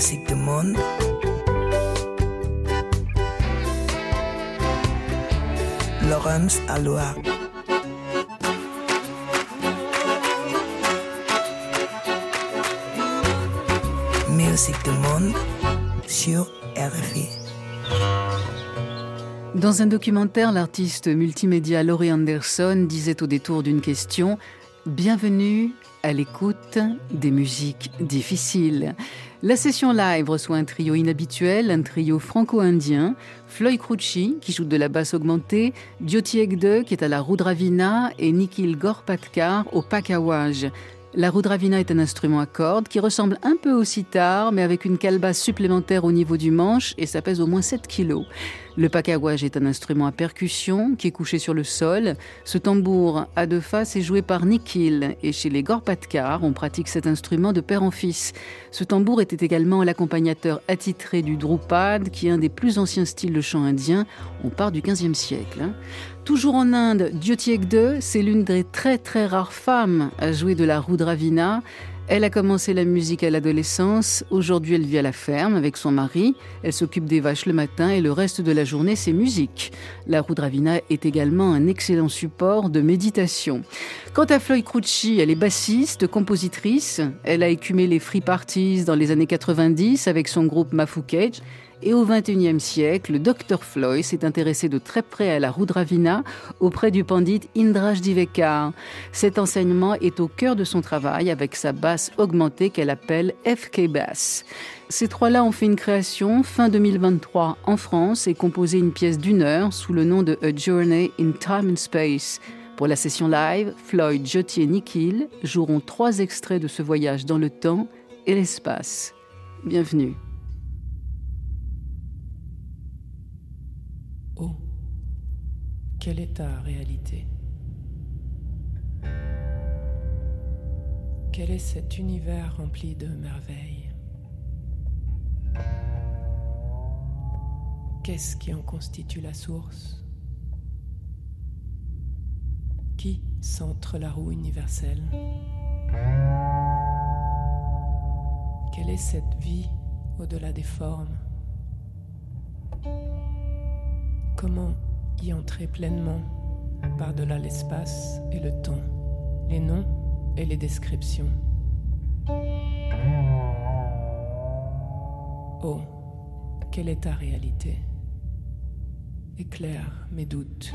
Musique du monde. Laurence Aloha. Musique du monde sur RFI. Dans un documentaire, l'artiste multimédia Laurie Anderson disait au détour d'une question Bienvenue à l'écoute des musiques difficiles. La session live reçoit un trio inhabituel, un trio franco-indien, Floyd Crucci, qui joue de la basse augmentée, Jyoti Egde, qui est à la Rudravina, et Nikhil Gorpatkar au pakawaj. La rudravina est un instrument à cordes qui ressemble un peu au sitar, mais avec une calebasse supplémentaire au niveau du manche et ça pèse au moins 7 kilos. Le pakawaj est un instrument à percussion qui est couché sur le sol. Ce tambour à deux faces est joué par Nikhil et chez les Gorpatkar, on pratique cet instrument de père en fils. Ce tambour était également l'accompagnateur attitré du drupad, qui est un des plus anciens styles de chant indien. On part du 15e siècle. Hein. Toujours en Inde, Jyoti Egde, c'est l'une des très très rares femmes à jouer de la Rudravina. Elle a commencé la musique à l'adolescence. Aujourd'hui, elle vit à la ferme avec son mari. Elle s'occupe des vaches le matin et le reste de la journée, c'est musique. La Rudravina est également un excellent support de méditation. Quant à Floyd Crucci, elle est bassiste, compositrice. Elle a écumé les free parties dans les années 90 avec son groupe Mafu Cage. Et au XXIe siècle, le Dr Floyd s'est intéressé de très près à la Rudravina auprès du pandit Indraj Divekar. Cet enseignement est au cœur de son travail avec sa basse augmentée qu'elle appelle FK Bass. Ces trois-là ont fait une création fin 2023 en France et composé une pièce d'une heure sous le nom de A Journey in Time and Space. Pour la session live, Floyd, Jyoti et Nikhil joueront trois extraits de ce voyage dans le temps et l'espace. Bienvenue. Oh, quelle est ta réalité Quel est cet univers rempli de merveilles Qu'est-ce qui en constitue la source Qui centre la roue universelle Quelle est cette vie au-delà des formes Comment y entrer pleinement par-delà l'espace et le temps, les noms et les descriptions Oh, quelle est ta réalité? Éclaire mes doutes.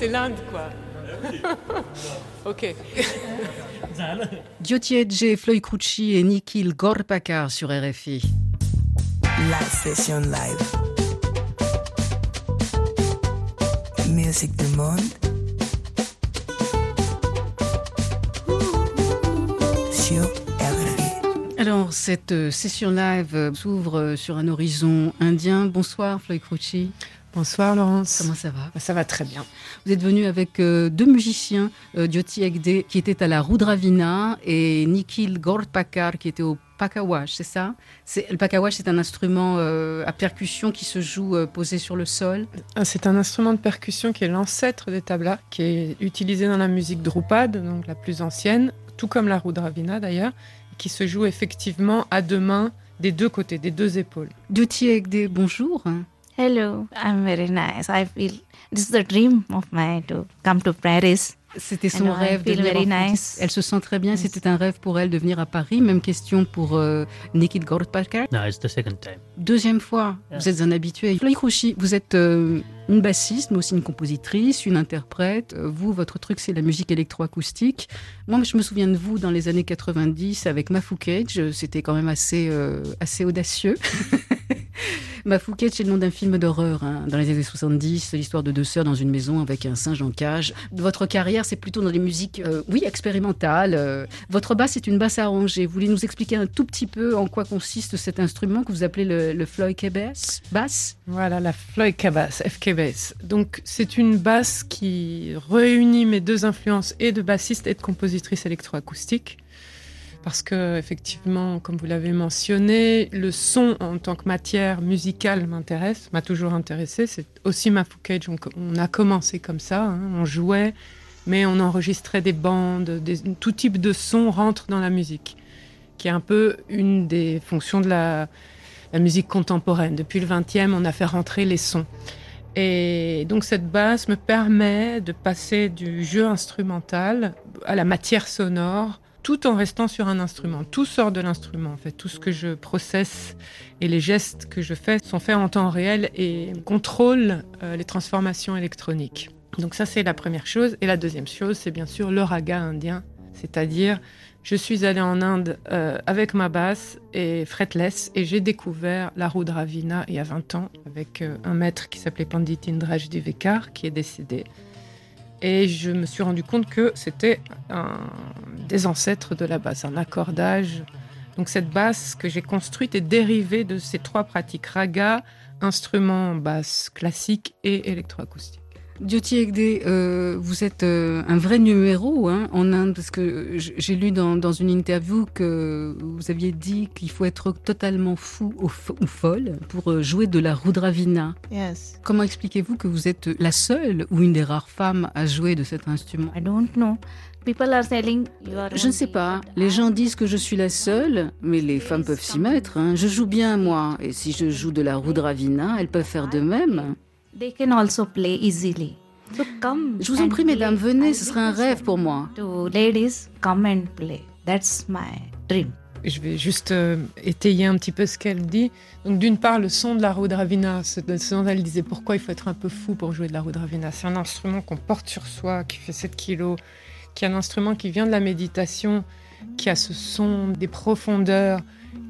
C'est l'Inde, quoi. ok. Diotiedje, Floyd Crucci et Nikhil Gorpakar sur RFI. La session live. Musique du monde. Alors, cette euh, session live euh, s'ouvre euh, sur un horizon indien. Bonsoir, Floyd Crucci. Bonsoir Laurence. Comment ça va? Ça va très bien. Vous êtes venu avec euh, deux musiciens, euh, Jyoti Egde qui était à la Rudravina et Nikhil Gorpakar qui était au pakawash, c'est ça? Le pakawash, c'est un instrument euh, à percussion qui se joue posé sur le sol. Ah, C'est un instrument de percussion qui est l'ancêtre des tablas, qui est utilisé dans la musique Drupad, donc la plus ancienne, tout comme la Rudravina d'ailleurs, qui se joue effectivement à deux mains des deux côtés, des deux épaules. Jyoti Egde, bonjour. Hello, I'm very nice. I feel this is the dream of mine to come to Paris. C'était son rêve de venir very en France. nice. Elle se sent très bien. Yes. C'était un rêve pour elle de venir à Paris. Même question pour euh, Nikhil Gorpakar. No, it's the second time. Deuxième fois, vous êtes un habitué. Floyd Crouchy, vous êtes euh, une bassiste, mais aussi une compositrice, une interprète. Euh, Vous, votre truc, c'est la musique électroacoustique. Moi, je me souviens de vous dans les années 90 avec Mafu Cage. C'était quand même assez, euh, assez audacieux. Cage, c'est le nom d'un film d'horreur hein, dans les années 70. C'est l'histoire de deux sœurs dans une maison avec un singe en cage. Votre carrière, c'est plutôt dans les musiques, euh, oui, expérimentales. Euh, votre basse, c'est une basse arrangée. Vous voulez nous expliquer un tout petit peu en quoi consiste cet instrument que vous appelez le, le Floyd Bass basse? Voilà, la Floyd Bass, FK Bass. Donc c'est une basse qui réunit mes deux influences et de bassiste et de compositrice électroacoustique. Parce que effectivement, comme vous l'avez mentionné, le son en tant que matière musicale m'intéresse, m'a toujours intéressé. C'est aussi ma Cage. On, on a commencé comme ça, hein. on jouait, mais on enregistrait des bandes, des- tout type de son rentre dans la musique, qui est un peu une des fonctions de la, la musique contemporaine. Depuis le 20e, on a fait rentrer les sons. Et donc cette basse me permet de passer du jeu instrumental à la matière sonore, tout en restant sur un instrument. Tout sort de l'instrument, en fait. Tout ce que je processe et les gestes que je fais sont faits en temps réel et contrôlent euh, les transformations électroniques. Donc ça, c'est la première chose. Et la deuxième chose, c'est bien sûr le raga indien, c'est-à-dire je suis allée en Inde euh, avec ma basse et fretless et j'ai découvert la Rudravina il y a 20 ans avec euh, un maître qui s'appelait Pandit Indraj Divekar qui est décédé. Et je me suis rendu compte que c'était un des ancêtres de la basse, un accordage. Donc cette basse que j'ai construite est dérivée de ces trois pratiques raga, instrument basse classique et électroacoustique. Jyoti Egde, euh, vous êtes euh, un vrai numéro hein, en Inde, parce que j'ai lu dans, dans une interview que vous aviez dit qu'il faut être totalement fou ou, fo- ou folle pour euh, jouer de la Rudravina. Yes. Comment expliquez-vous que vous êtes la seule ou une des rares femmes à jouer de cet instrument? I don't know. People are are. Je ne sais pas. Les gens disent que je suis la seule, mais les femmes peuvent s'y mettre. hein. Je joue bien, moi. Et si je joue de la Rudravina, elles peuvent faire de même. They can also play easily. So come. Je vous en prie, mesdames, venez. Ce serait un rêve pour moi. To ladies, come and play. That's my dream. Je vais juste euh, étayer un petit peu ce qu'elle dit. Donc, d'une part, le son de la Rudravina, ce ce dont elle disait pourquoi il faut être un peu fou pour jouer de la Rudravina. C'est un instrument qu'on porte sur soi, qui fait 7 kilos, qui est un instrument qui vient de la méditation, qui a ce son des profondeurs,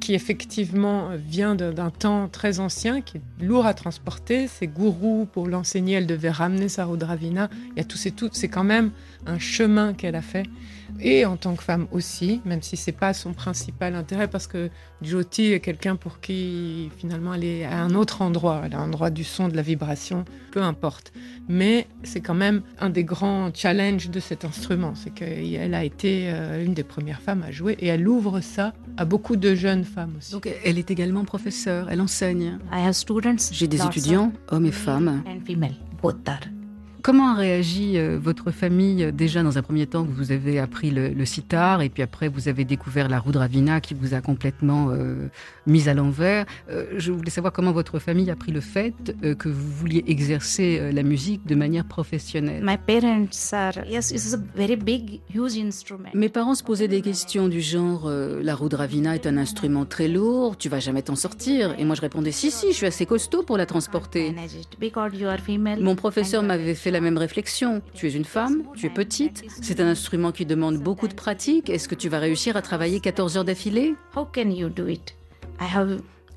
qui effectivement vient d'un temps très ancien, qui est lourd à transporter. Ses gourous, pour l'enseigner, elle devait ramener sa Rudravina. Il y a tous et toutes. C'est quand même un chemin qu'elle a fait. Et en tant que femme aussi, même si c'est pas son principal intérêt, parce que Jyoti est quelqu'un pour qui finalement elle est à un autre endroit, elle est à un endroit du son, de la vibration, peu importe. Mais c'est quand même un des grands challenges de cet instrument, c'est qu'elle a été euh, une des premières femmes à jouer et elle ouvre ça à beaucoup de jeunes femmes aussi. Donc, elle est également professeure. Elle enseigne. I have students. J'ai des étudiants, hommes et femmes. And female. Both are. Comment a réagi euh, votre famille euh, déjà dans un premier temps que vous avez appris le, le sitar et puis après vous avez découvert la Rudravina qui vous a complètement euh, mise à l'envers. Euh, je voulais savoir comment votre famille a pris le fait euh, que vous vouliez exercer euh, la musique de manière professionnelle. My parents are. Yes, it's a very big, huge instrument. Mes parents se posaient des questions du genre euh, la Rudravina est un instrument très lourd, tu vas jamais t'en sortir. Et moi je répondais si si, je suis assez costaud pour la transporter. Mon professeur and- m'avait fait fait la même réflexion. Tu es une femme, tu es petite, c'est un instrument qui demande beaucoup de pratique. Est-ce que tu vas réussir à travailler 14 heures d'affilée?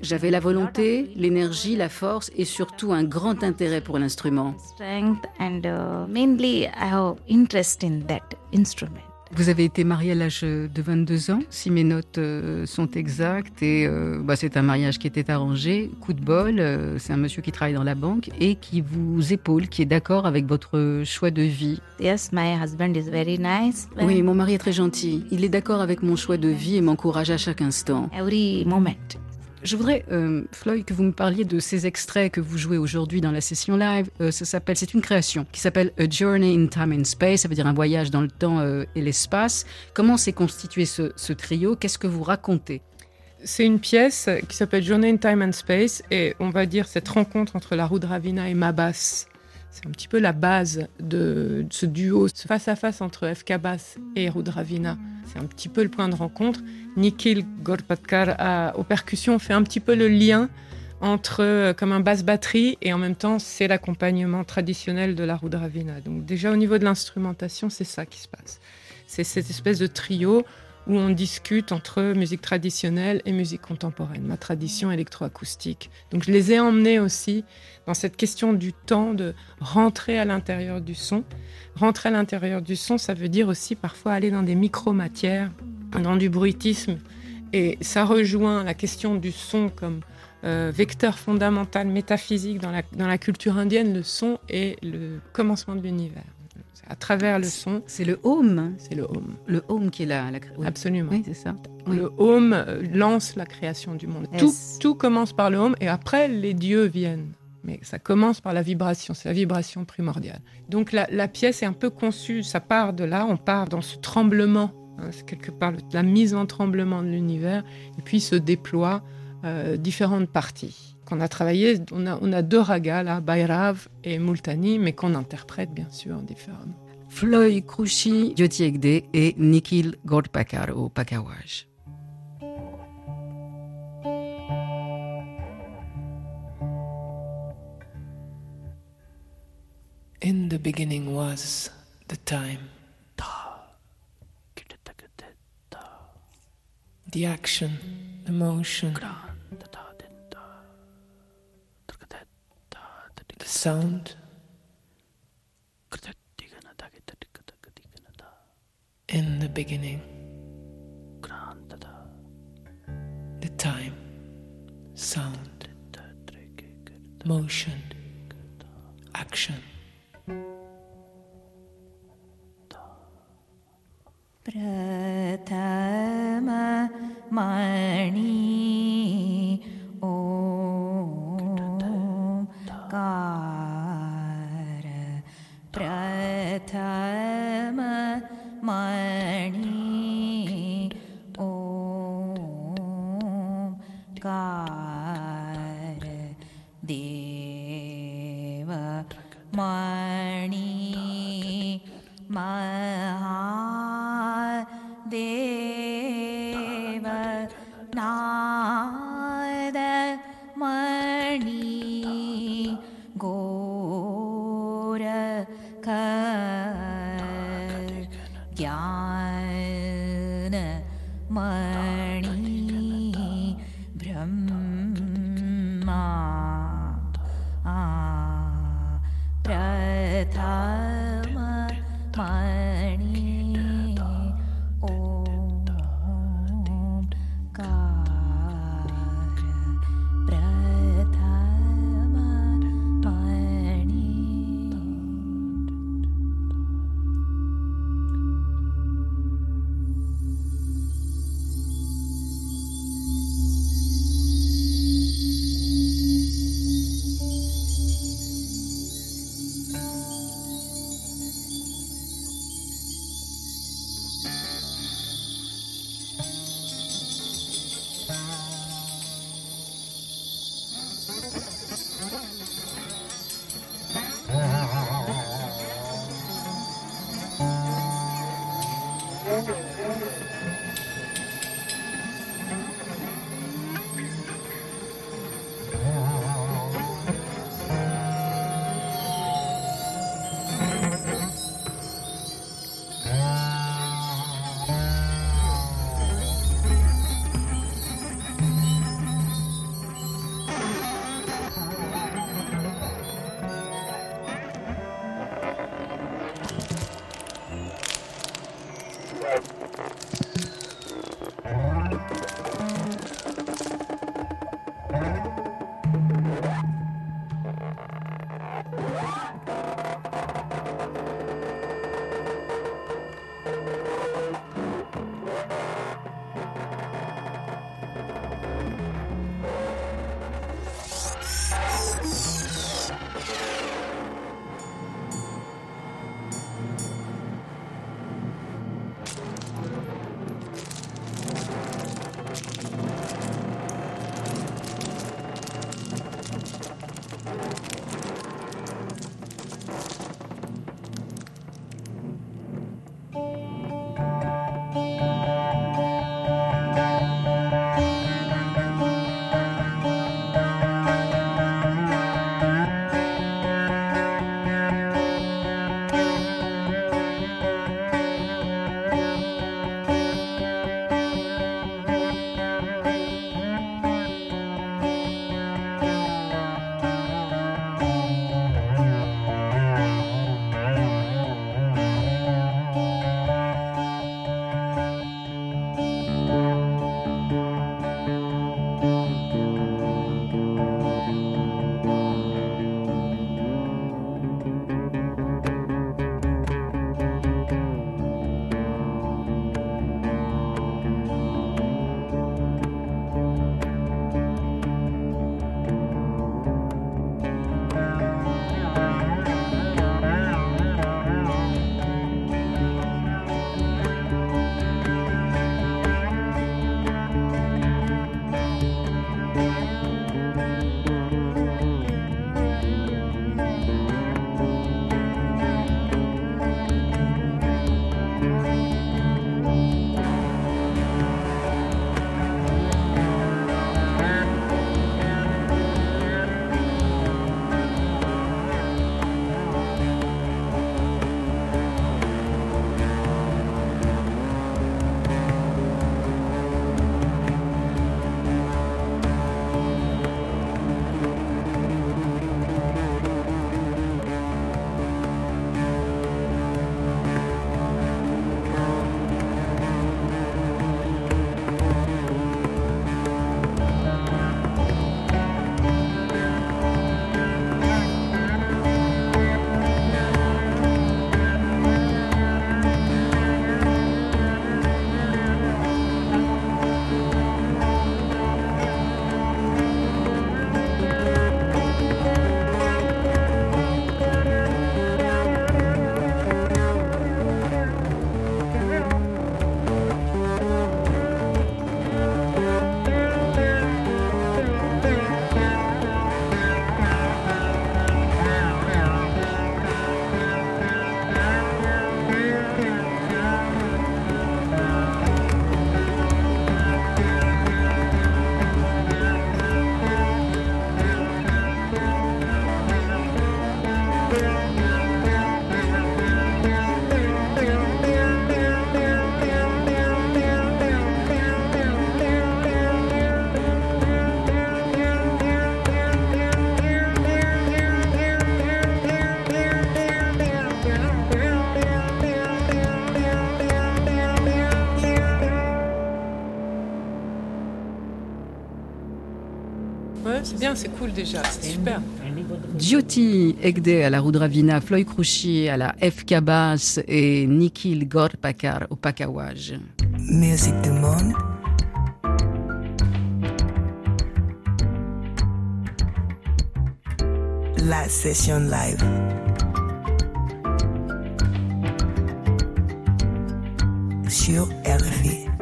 J'avais la volonté, l'énergie, la force et surtout un grand intérêt pour l'instrument. Vous avez été marié à l'âge de 22 ans, si mes notes euh, sont exactes, et euh, bah, c'est un mariage qui était arrangé. Coup de bol, euh, c'est un monsieur qui travaille dans la banque et qui vous épaule, qui est d'accord avec votre choix de vie. Yes, my husband is very nice. Oui, mon mari est très gentil. Il est d'accord avec mon choix de vie et m'encourage à chaque instant. Every moment. Je voudrais, euh, Floyd, que vous me parliez de ces extraits que vous jouez aujourd'hui dans la session live. Euh, ça s'appelle, c'est une création qui s'appelle A Journey in Time and Space. Ça veut dire un voyage dans le temps euh, et l'espace. Comment s'est constitué ce, trio? Qu'est-ce que vous racontez? C'est une pièce qui s'appelle Journey in Time and Space et on va dire cette rencontre entre la Rudravina et Mabas. C'est un petit peu la base de ce duo, ce face-à-face entre FK Bass et Rudravina. C'est un petit peu le point de rencontre. Nikhil Gorpatkar aux percussions fait un petit peu le lien entre euh, comme un basse-batterie et en même temps c'est l'accompagnement traditionnel de la Rudravina. Donc déjà au niveau de l'instrumentation, c'est ça qui se passe. C'est cette espèce de trio où on discute entre musique traditionnelle et musique contemporaine, ma tradition électroacoustique. Donc je les ai emmenés aussi dans cette question du temps de rentrer à l'intérieur du son. Rentrer à l'intérieur du son, ça veut dire aussi parfois aller dans des micro-matières, dans du bruitisme. Et ça rejoint la question du son comme euh, vecteur fondamental métaphysique dans la, dans la culture indienne. Le son est le commencement de l'univers. À travers le son, C'est le home, c'est le home. le home qui est là. La... oui. Absolument. Oui, c'est ça. Oui. Le home euh, lance la création du monde. Tout, tout commence par le home et après les dieux viennent. Mais ça commence par la vibration, c'est la vibration primordiale. Donc la, la pièce est un peu conçue, ça part de là, on part dans ce tremblement, hein, c'est quelque part la mise en tremblement de l'univers, et puis se déploient euh, différentes parties. Qu'on a travaillé, on a, on a deux ragas là, Bhairav et Multani, mais qu'on interprète bien sûr différemment. Floyd Krushi, Jyoti Hegde et Nikhil Gordpakar au Pakawaj. In the beginning was the time. The action, the motion, the sound? In the beginning, the time, sound, motion, action. Pra c'est bien, c'est cool déjà, c'est super. Jyoti Egde à la Rudravina, Floyd Krouchi à la FK Bass et Nikhil Gorpakar au Pakawaj. Musique du monde. La session live. Sur RFI.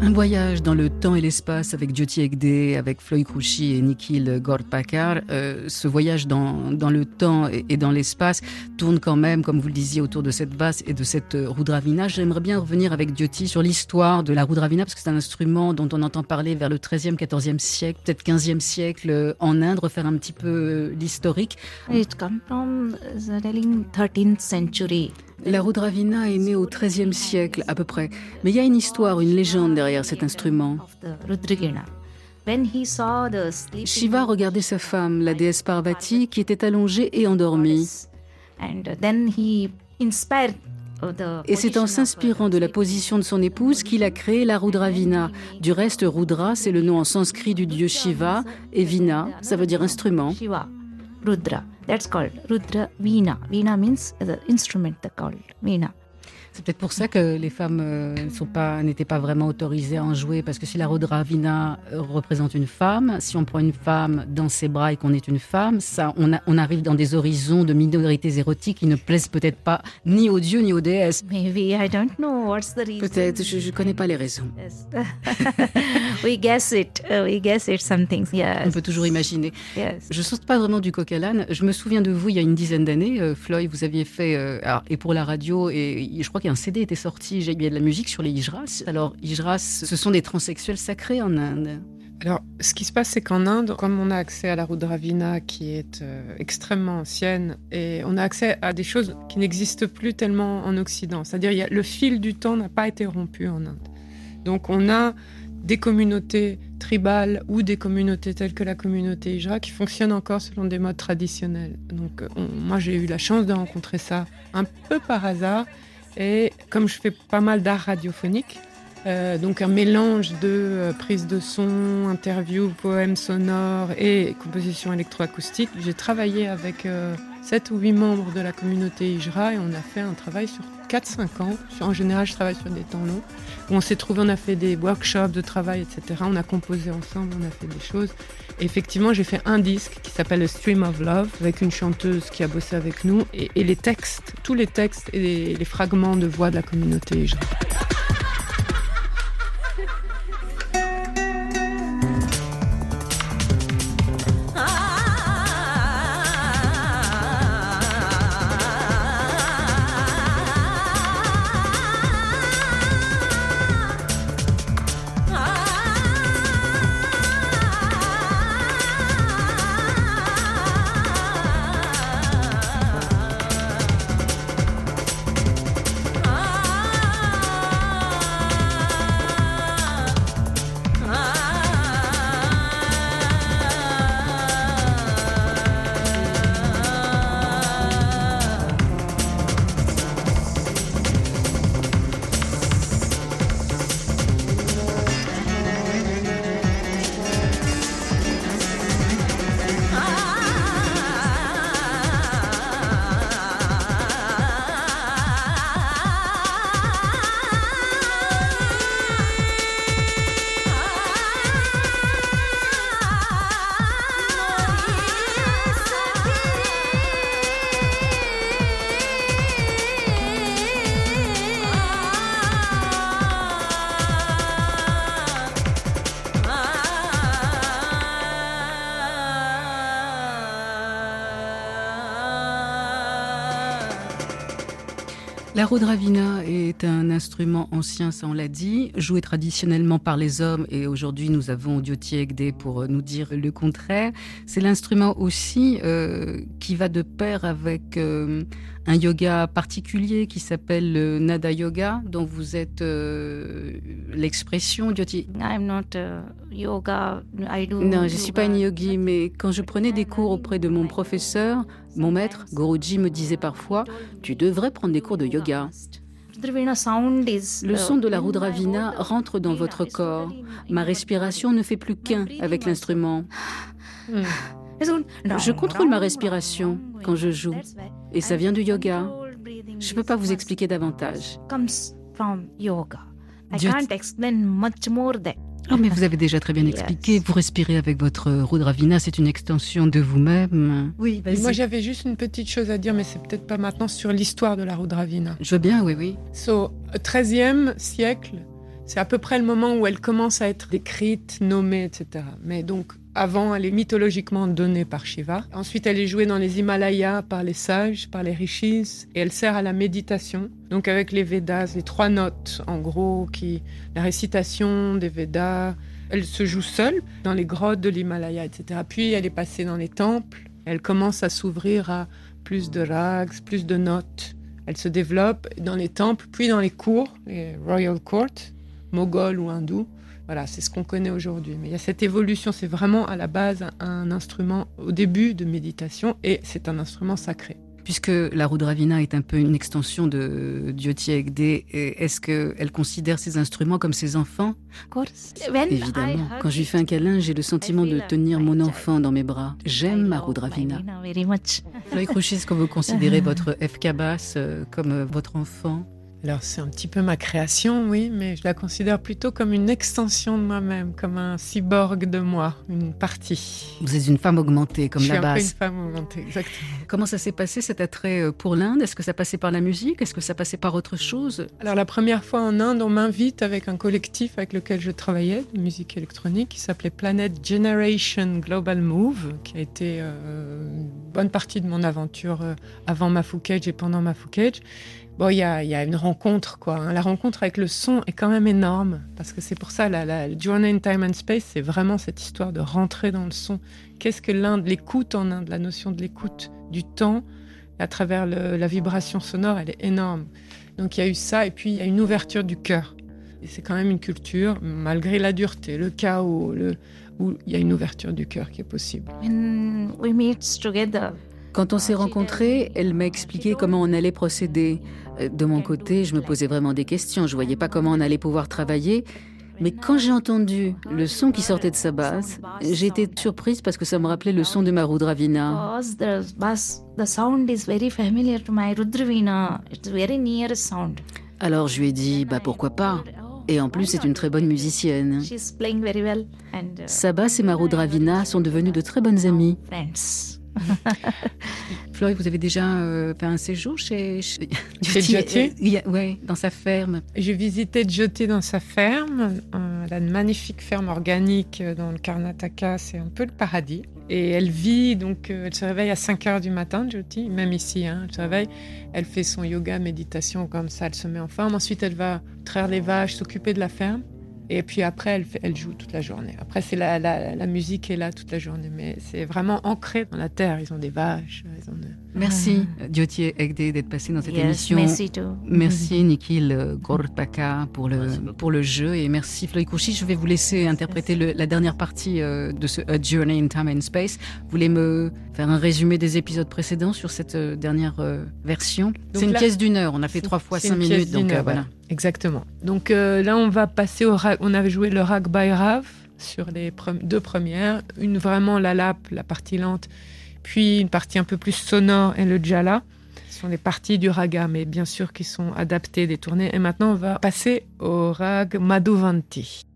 Un voyage dans le temps et l'espace avec Jyoti Egde, avec Floyd Krouchi et Nikhil Gorpakar. Euh, ce voyage dans, dans le temps et, dans l'espace tourne quand même, comme vous le disiez, autour de cette basse et de cette euh, Rudravina. J'aimerais bien revenir avec Jyoti sur l'histoire de la Rudravina, parce que c'est un instrument dont on entend parler vers le 13e, 14e siècle, peut-être 15e siècle euh, en Inde, refaire un petit peu euh, l'historique. It comes from the telling 13th century. La Rudravina est née au 13e siècle à peu près, mais il y a une histoire, une légende derrière cet instrument. Shiva regardait sa femme, la déesse Parvati, qui était allongée et endormie. Et c'est en s'inspirant de la position de son épouse qu'il a créé la Rudravina. Du reste, Rudra, c'est le nom en sanskrit du dieu Shiva, et Vina, ça veut dire instrument. Rudra. That's called Rudra Veena. Veena means the instrument called Veena. C'est peut-être pour ça que les femmes euh, pas, n'étaient pas vraiment autorisées à en jouer, parce que si la Rodravina euh, représente une femme, si on prend une femme dans ses bras et qu'on est une femme, ça, on, a- on arrive dans des horizons de minorités érotiques qui ne plaisent peut-être pas ni aux dieux ni aux déesses. Maybe I don't know what's the reason? Peut-être, je ne connais pas les raisons. Yes. we guess it. Uh, we guess it. Some things. On Yes. peut toujours imaginer. Yes. Je saute pas vraiment du coq à l'âne. Je me souviens de vous il y a une dizaine d'années, euh, Floyd, vous aviez fait, alors, et pour la radio, et je crois qu'un CD était sorti, j'ai- y a de la musique sur les Ijras. Alors, Ijras, ce sont des transsexuels sacrés en Inde. Alors, ce qui se passe, c'est qu'en Inde, comme on a accès à la Rudravina qui est euh, extrêmement ancienne, et on a accès à des choses qui n'existent plus tellement en Occident. C'est-à-dire, le fil du temps n'a pas été rompu en Inde. Donc, on a des communautés tribales ou des communautés telles que la communauté Ijra qui fonctionnent encore selon des modes traditionnels. Donc, on- moi, j'ai eu la chance de rencontrer ça un peu par hasard. Et comme je fais pas mal d'art radiophonique, euh, donc un mélange de euh, prise de son, interview, poèmes sonores et composition électroacoustique. J'ai travaillé avec euh, 7 ou 8 membres de la communauté Ijra et on a fait un travail sur 4-5 ans. En général, je travaille sur des temps longs. On s'est trouvé, on a fait des workshops de travail, etc. On a composé ensemble, on a fait des choses. Et effectivement, j'ai fait un disque qui s'appelle Stream of Love avec une chanteuse qui a bossé avec nous et, les textes, tous les textes et les, fragments de voix de la communauté. La Rudravina est un instrument ancien, ça on l'a dit, joué traditionnellement par les hommes et aujourd'hui nous avons Diotier Egde pour euh, nous dire le contraire. C'est l'instrument aussi euh, qui va de pair avec euh, un yoga particulier qui s'appelle le Nada Yoga, dont vous êtes euh, l'expression, Diotier. I'm not yoga. I do. Non, je suis pas une yogi, mais quand je prenais des cours auprès de mon professeur, mon maître, Guruji, me disait parfois Tu devrais prendre des cours de yoga. Le son de la Rudravina rentre dans votre corps. Ma respiration ne fait plus qu'un avec l'instrument. Hmm. Je contrôle ma respiration quand je joue. Et ça vient du yoga. Je ne peux pas vous expliquer davantage. Dieu- that. Oh, mais vous avez déjà très bien Yes. expliqué. Vous respirez avec votre Rudravina, c'est une extension de vous-même. Oui, moi, j'avais juste une petite chose à dire, mais c'est peut-être pas maintenant, sur l'histoire de la Rudravina. Je veux bien, oui, oui. So, au XIIIe siècle, c'est à peu près le moment où elle commence à être décrite, nommée, etc. Mais donc, avant, elle est mythologiquement donnée par Shiva. Ensuite, elle est jouée dans les Himalayas par les sages, par les rishis, et elle sert à la méditation. Donc, avec les Védas, les trois notes, en gros, qui, la récitation des Védas, elle se joue seule dans les grottes de l'Himalaya, etc. Puis, elle est passée dans les temples. Elle commence à s'ouvrir à plus de rags, plus de notes. Elle se développe dans les temples, puis dans les cours, les royal court, mogol ou hindou. Voilà, c'est ce qu'on connaît aujourd'hui. Mais il y a cette évolution, c'est vraiment à la base un instrument au début de méditation et c'est un instrument sacré. Puisque la Rudravina est un peu une extension de Hegde, est-ce qu'elle considère ses instruments comme ses enfants? Évidemment. Quand je lui fais un câlin, j'ai le sentiment de tenir mon enfant dans mes bras. J'aime ma Rudravina. Floyd Crouchy, est-ce que vous considérez votre FK bass euh, comme euh, votre enfant? Alors c'est un petit peu ma création, oui, mais je la considère plutôt comme une extension de moi-même, comme un cyborg de moi, une partie. Vous êtes une femme augmentée, comme je la base. Je suis un peu une femme augmentée, exactement. Comment ça s'est passé cet attrait euh, pour l'Inde? Est-ce que ça passait par la musique? Est-ce que ça passait par autre chose? Alors la première fois en Inde, on m'invite avec un collectif avec lequel je travaillais, de musique électronique, qui s'appelait Planet Generation Global Move, qui a été euh, une bonne partie de mon aventure euh, avant ma Fouquet et pendant ma Fouquet. Bon, il y a, une rencontre, quoi. Hein. La rencontre avec le son est quand même énorme, parce que c'est pour ça, la, la Journey in Time and Space, c'est vraiment cette histoire de rentrer dans le son. Qu'est-ce que l'Inde, l'écoute en Inde, la notion de l'écoute, du temps, à travers la vibration sonore, elle est énorme. Donc il y a eu ça, et puis il y a une ouverture du cœur. Et c'est quand même une culture, malgré la dureté, le chaos, où il y a une ouverture du cœur qui est possible. we meet together. Quand on s'est rencontrés, elle m'a expliqué comment on allait procéder. Euh, de mon côté, je me posais vraiment des questions. Je voyais pas comment on allait pouvoir travailler. Mais quand j'ai entendu le son qui sortait de sa basse, j'ai été surprise parce que ça me rappelait le son de ma Rudravina. Alors je lui ai dit, bah pourquoi pas? Et en plus, c'est une très bonne musicienne. Sa basse et ma Rudravina sont devenues de très bonnes amies. Florie, vous avez déjà euh, fait un séjour chez, chez, euh, Oui, dans sa ferme. J'ai visité Jyoti dans sa ferme. elle a une magnifique ferme organique dans le Karnataka. C'est un peu le paradis. Et elle vit, donc euh, elle se réveille à 5 heures du matin, Jyoti, même ici. Hein, elle se réveille, elle fait son yoga, méditation comme ça, elle se met en forme. Ensuite, elle va traire les vaches, s'occuper de la ferme. Et puis après, elle, joue toute la journée. Après, c'est la, la, la, musique est là toute la journée, mais c'est vraiment ancré dans la terre. Ils ont des vaches. Ils ont Merci, Diotier Egde, d'être passé dans cette yes, émission. Merci, merci Nikhil Gorpaka pour le, pour le jeu. Et merci, Floyd Kouchi. Je vais vous laisser interpréter le, la dernière partie euh, de ce A Journey in Time and Space. Vous voulez me faire un résumé des épisodes précédents sur cette euh, dernière euh, version? C'est une pièce d'une heure. On a fait trois fois cinq minutes. Donc voilà. Exactement. Donc euh, là, on va passer au On avait joué le rag by Rav sur les deux premières. Une vraiment la lap, la partie lente, puis une partie un peu plus sonore et le jala. Ce sont les parties du raga, mais bien sûr qui sont adaptées, détournées. Et maintenant, on va passer au rag Madhuvanti.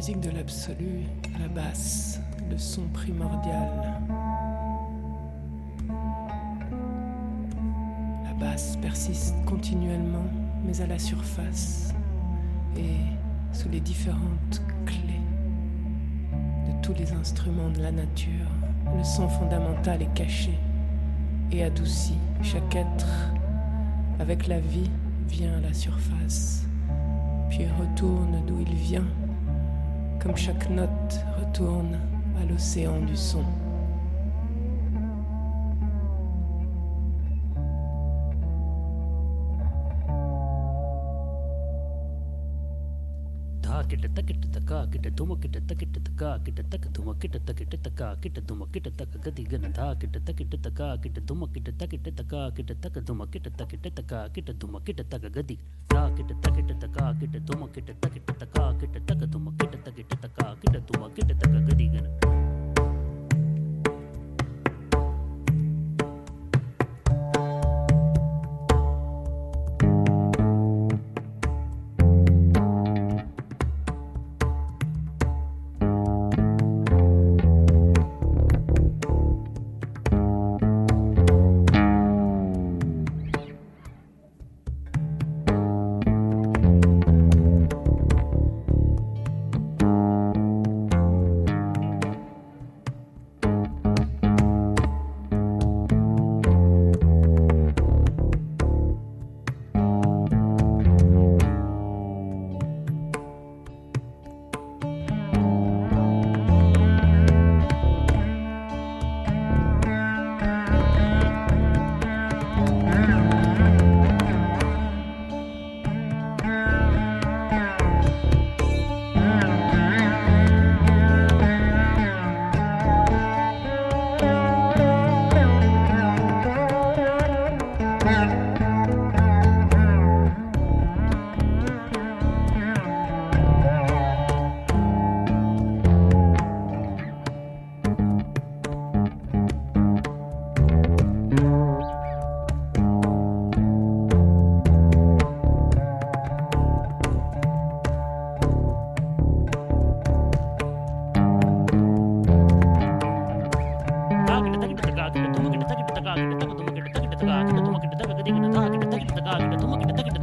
Musique de l'absolu, la basse, le son primordial. La basse persiste continuellement, mais à la surface et sous les différentes clés de tous les instruments de la nature. Le son fondamental est caché et adouci. Chaque être, avec la vie, vient à la surface, puis retourne d'où il vient comme chaque note retourne à l'océan du son. ತಕ ಕಿಟ ಧುಮ ಕಿಟ ತಕಿಟ ತಕ ಕಿಟ ತಕ ಧುಮ ಕಿಟ ತಕಿಟ ತಕ ಕಿಟ ಧುಮ ಕಿಟ ತಕ ಗದಿ ಗನ ಧಾ ಕಿಟ ತಕಿಟ ತಕ ಕಿಟ ಧುಮ ಕಿಟ ತಕಿಟ ತಕ ಕಿಟ ತಕ ಧುಮ ಕಿಟ ತಕಿಟ ತಕ ಕಿಟ ಧುಮ ಕಿಟ ತಕ ಗದಿ ಧಾ ಕಿಟ ತಕಿಟ ತಕ ಕಿಟ ಧುಮ ಕಿಟ ತಕಿಟ ತಕ ಕಿಟ ತಕ ಧುಮ ಕಿಟ ತಕಿಟ ತಕ ಕಿಟ ಧುಮ ಕಿಟ ತಕ ಗದಿ ಗನ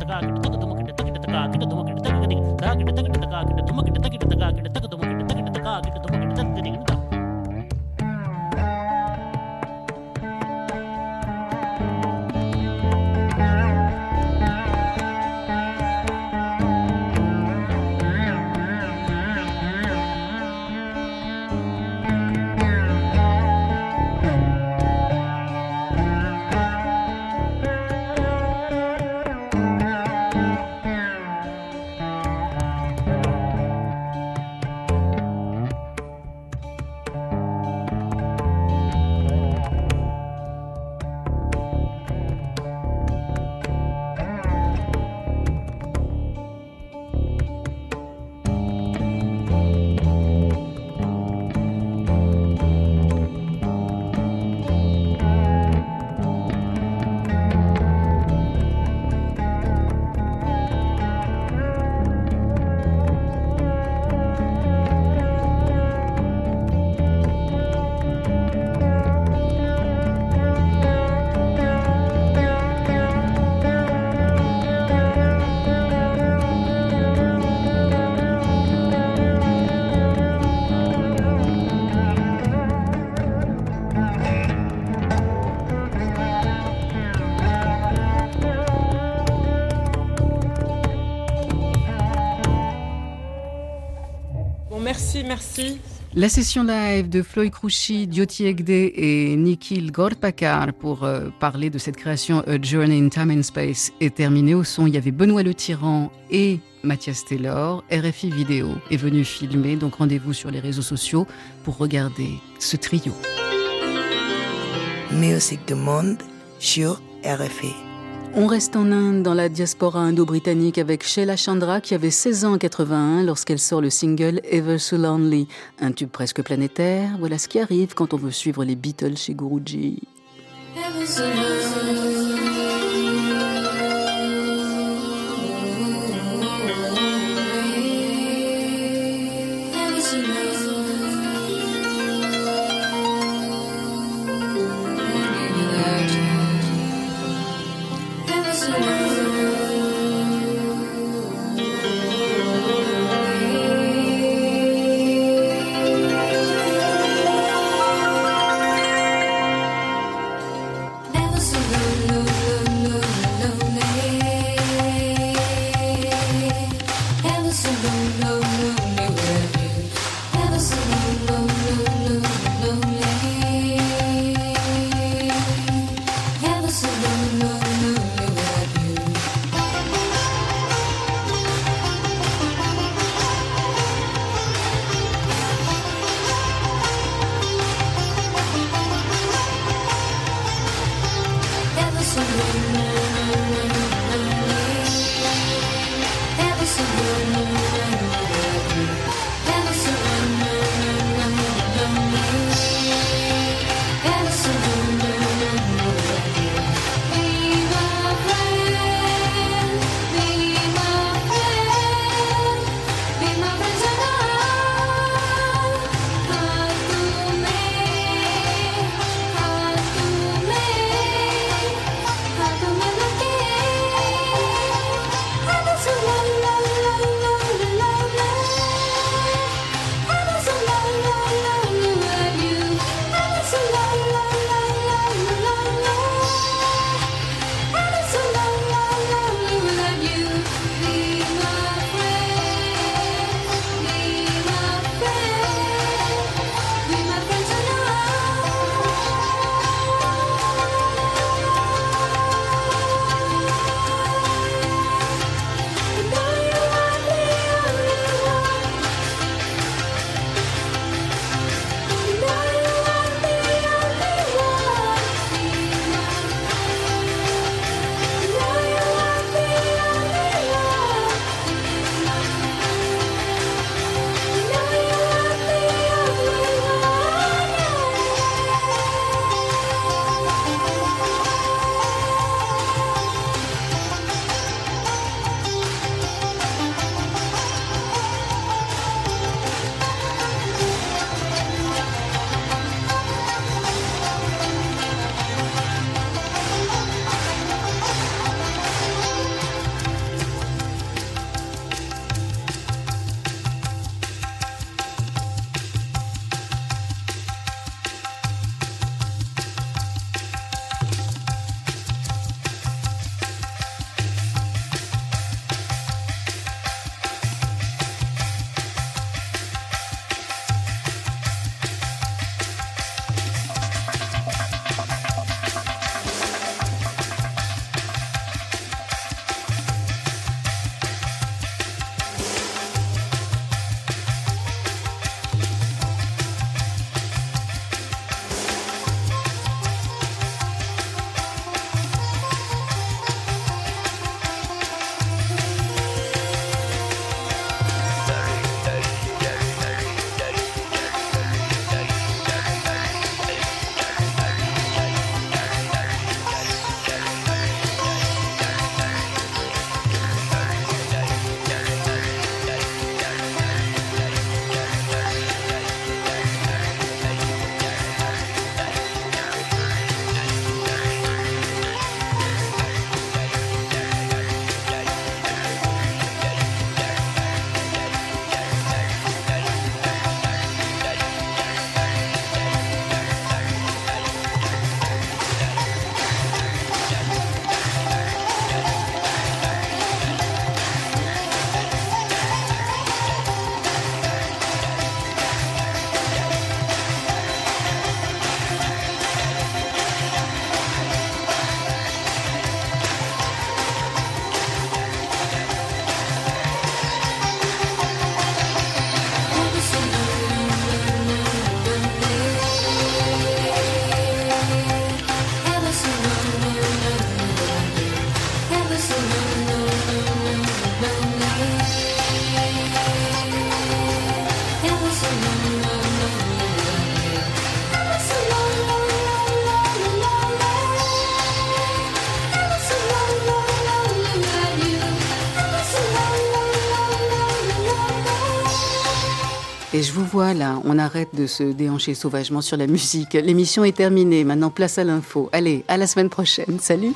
கிட்ட தக கிட்ட தக தும கிட்ட தக கிட்ட தக கிட்ட தும கிட்ட தக கிட்ட தக கிட்ட தக கிட்ட தக கிட்ட தும கிட்ட தக கிட்ட தக கிட்ட தக தும merci, merci. La session live de Floyd Crouchy, Dioti Egde et Nikhil Gorpakar pour euh, parler de cette création A Journey in Time and Space est terminée. Au son, il y avait Benoît Le Tyran et Mathias Taylor. RFI Vidéo est venu filmer, donc rendez-vous sur les réseaux sociaux pour regarder ce trio. Musique du monde sur RFI. On reste en Inde, dans la diaspora indo-britannique, avec Sheila Chandra, qui avait 16 ans en 81 lorsqu'elle sort le single Ever So Lonely, un tube presque planétaire. Voilà ce qui arrive quand on veut suivre les Beatles chez Guruji. Je vous vois là, on arrête de se déhancher sauvagement sur la musique. L'émission est terminée, maintenant place à l'info. Allez, à la semaine prochaine. Salut